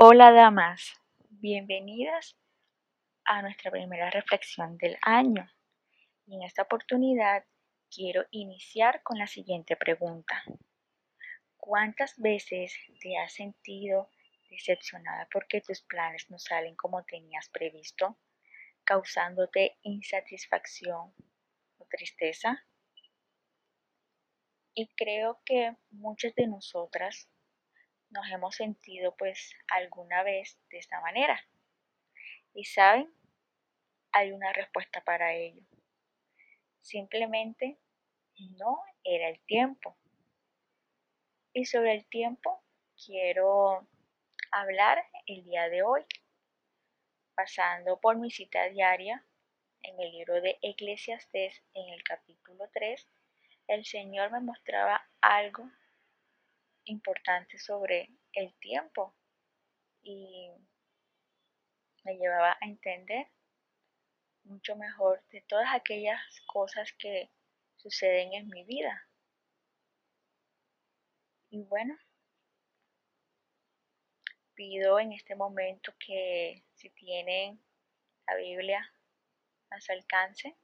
Hola damas, bienvenidas a nuestra primera reflexión del año. Y en esta oportunidad quiero iniciar con la siguiente pregunta. ¿Cuántas veces te has sentido decepcionada porque tus planes no salen como tenías previsto, causándote insatisfacción o tristeza? Y creo que muchas de nosotras nos hemos sentido pues alguna vez de esta manera. Y saben, hay una respuesta para ello. Simplemente no era el tiempo. Y sobre el tiempo quiero hablar el día de hoy, pasando por mi cita diaria en el libro de Eclesiastés en el capítulo 3, el Señor me mostraba algo importante sobre el tiempo y me llevaba a entender mucho mejor de todas aquellas cosas que suceden en mi vida. Y bueno, pido en este momento que si tienen la Biblia a su alcance,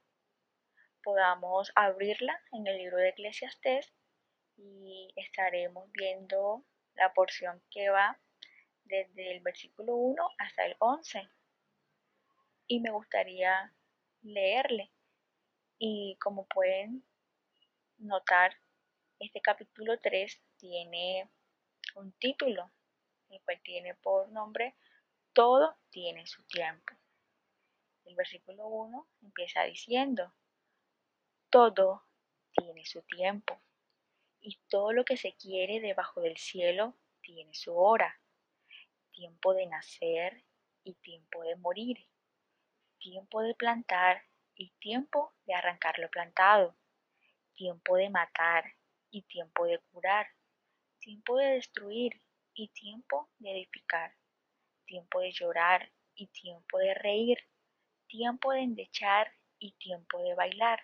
podamos abrirla en el libro de Eclesiastés y estaremos viendo la porción que va desde el versículo 1 hasta el 11. Y me gustaría leerle. Y como pueden notar, este capítulo 3 tiene un título, el cual tiene por nombre Todo tiene su tiempo. El versículo 1 empieza diciendo, Todo tiene su tiempo y todo lo que se quiere debajo del cielo tiene su hora, tiempo de nacer y tiempo de morir, tiempo de plantar y tiempo de arrancar lo plantado, tiempo de matar y tiempo de curar, tiempo de destruir y tiempo de edificar, tiempo de llorar y tiempo de reír, tiempo de endechar y tiempo de bailar,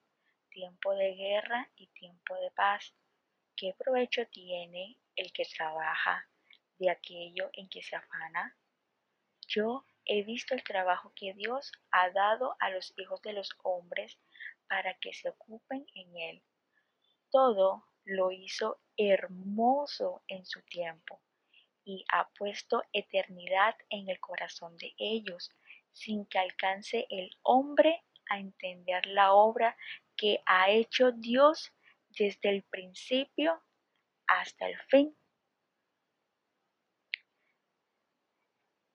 tiempo de guerra y tiempo de paz. ¿Qué provecho tiene el que trabaja de aquello en que se afana? Yo he visto el trabajo que Dios ha dado a los hijos de los hombres para que se ocupen en él. Todo lo hizo hermoso en su tiempo y ha puesto eternidad en el corazón de ellos, sin que alcance el hombre a entender la obra que ha hecho Dios desde el principio hasta el fin.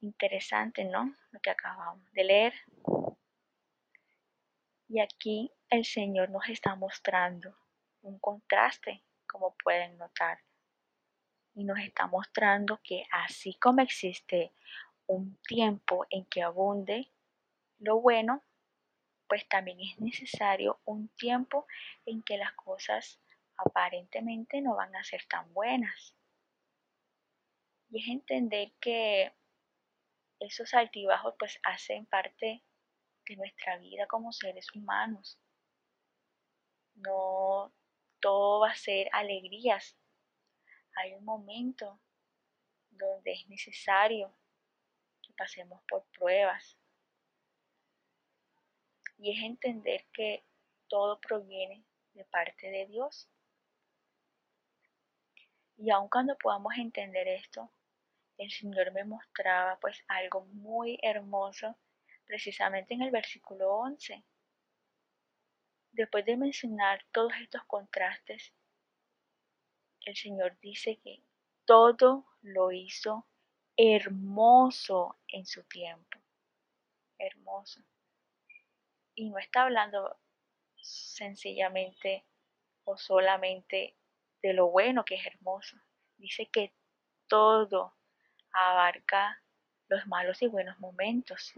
Interesante, ¿no? Lo que acabamos de leer. Y aquí el Señor nos está mostrando un contraste, como pueden notar. Y nos está mostrando que así como existe un tiempo en que abunde lo bueno, pues también es necesario un tiempo en que las cosas aparentemente no van a ser tan buenas. Y es entender que esos altibajos pues hacen parte de nuestra vida como seres humanos. No todo va a ser alegrías. Hay un momento donde es necesario que pasemos por pruebas, y es entender que todo proviene de parte de Dios. Y aun cuando podamos entender esto, el Señor me mostraba pues algo muy hermoso precisamente en el versículo 11. Después de mencionar todos estos contrastes, el Señor dice que todo lo hizo hermoso en su tiempo. Hermoso. Y no está hablando sencillamente o solamente de lo bueno que es hermoso. Dice que todo abarca los malos y buenos momentos.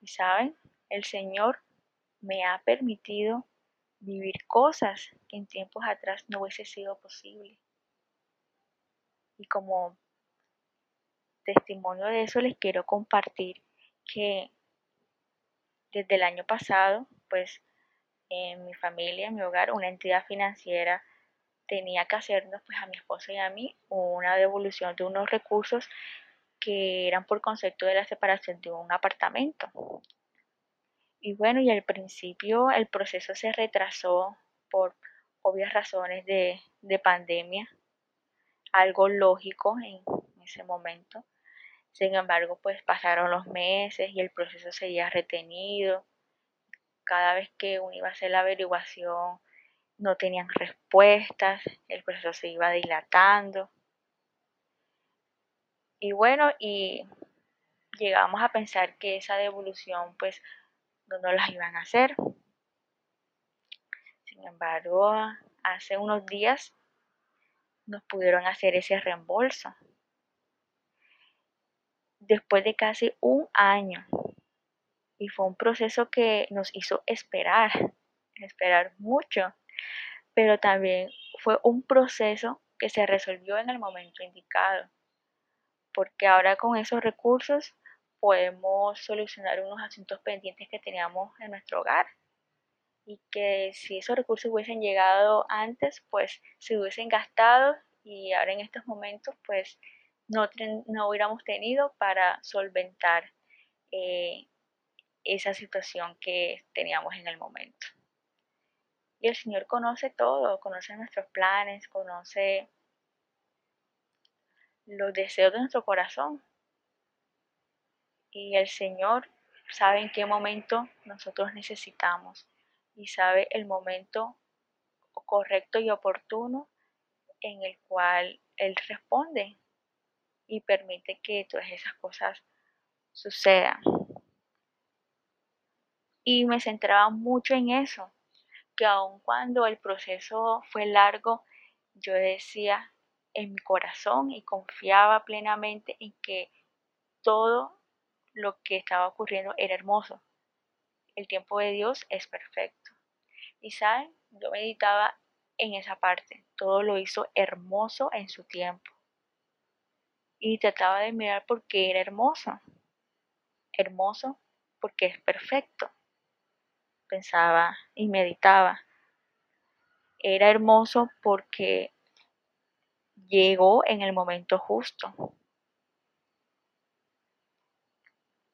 Y saben, el Señor me ha permitido vivir cosas que en tiempos atrás no hubiese sido posible. Y como testimonio de eso les quiero compartir que desde el año pasado, pues en mi familia, en mi hogar, una entidad financiera tenía que hacernos pues a mi esposo y a mí una devolución de unos recursos que eran por concepto de la separación de un apartamento. Y bueno, y al principio el proceso se retrasó por obvias razones de, de pandemia, algo lógico en ese momento. Sin embargo, pues pasaron los meses y el proceso seguía retenido. Cada vez que uno iba a hacer la averiguación, no tenían respuestas, el proceso se iba dilatando. Y bueno, y llegamos a pensar que esa devolución pues no nos las iban a hacer. Sin embargo, hace unos días nos pudieron hacer ese reembolso después de casi un año. Y fue un proceso que nos hizo esperar, esperar mucho, pero también fue un proceso que se resolvió en el momento indicado, porque ahora con esos recursos podemos solucionar unos asuntos pendientes que teníamos en nuestro hogar y que si esos recursos hubiesen llegado antes, pues se hubiesen gastado y ahora en estos momentos, pues no, no hubiéramos tenido para solventar eh, esa situación que teníamos en el momento. Y el Señor conoce todo, conoce nuestros planes, conoce los deseos de nuestro corazón. Y el Señor sabe en qué momento nosotros necesitamos y sabe el momento correcto y oportuno en el cual Él responde y permite que todas esas cosas sucedan. Y me centraba mucho en eso, que aun cuando el proceso fue largo, yo decía en mi corazón y confiaba plenamente en que todo lo que estaba ocurriendo era hermoso. El tiempo de Dios es perfecto. Y saben, yo meditaba en esa parte. Todo lo hizo hermoso en su tiempo y trataba de mirar por qué era hermoso. Hermoso porque es perfecto. Pensaba y meditaba. Era hermoso porque llegó en el momento justo.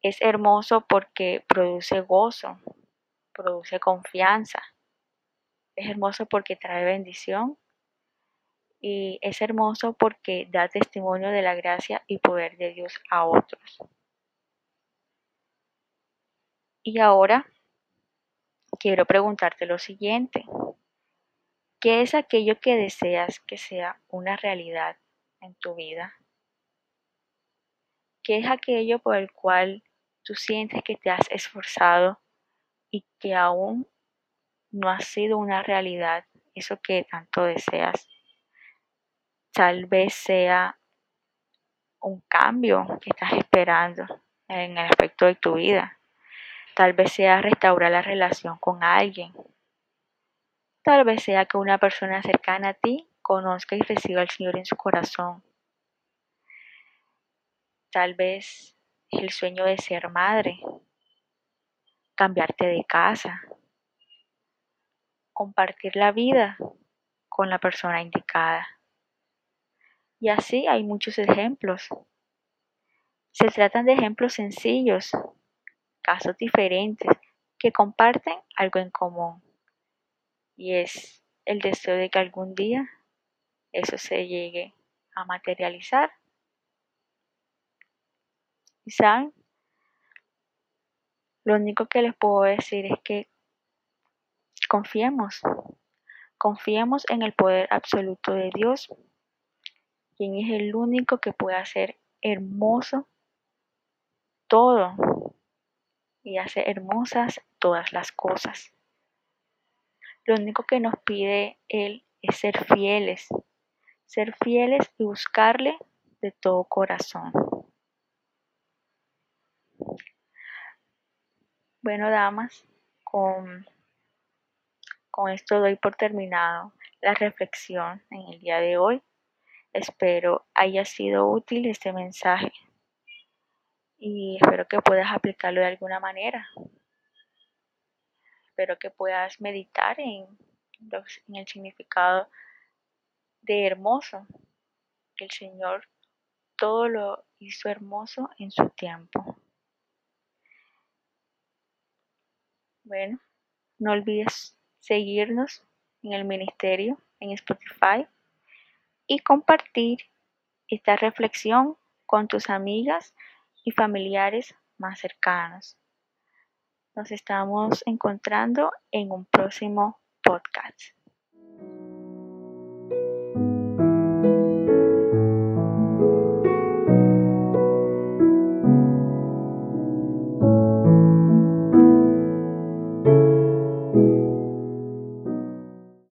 Es hermoso porque produce gozo, produce confianza. Es hermoso porque trae bendición y es hermoso porque da testimonio de la gracia y poder de Dios a otros. Y ahora quiero preguntarte lo siguiente. ¿Qué es aquello que deseas que sea una realidad en tu vida? ¿Qué es aquello por el cual tú sientes que te has esforzado y que aún no ha sido una realidad, eso que tanto deseas? Tal vez sea un cambio que estás esperando en el aspecto de tu vida. Tal vez sea restaurar la relación con alguien. Tal vez sea que una persona cercana a ti conozca y reciba al Señor en su corazón. Tal vez el sueño de ser madre, cambiarte de casa, compartir la vida con la persona indicada. Y así hay muchos ejemplos. Se tratan de ejemplos sencillos, casos diferentes, que comparten algo en común. Y es el deseo de que algún día eso se llegue a materializar. ¿Y saben? Lo único que les puedo decir es que confiemos, confiemos en el poder absoluto de Dios quien es el único que puede hacer hermoso todo y hace hermosas todas las cosas. Lo único que nos pide Él es ser fieles, ser fieles y buscarle de todo corazón. Bueno, damas, con, con esto doy por terminado la reflexión en el día de hoy. Espero haya sido útil este mensaje y espero que puedas aplicarlo de alguna manera. Espero que puedas meditar en, el significado de hermoso, que el Señor todo lo hizo hermoso en su tiempo. Bueno, no olvides seguirnos en el ministerio en Spotify y compartir esta reflexión con tus amigas y familiares más cercanos. Nos estamos encontrando en un próximo podcast.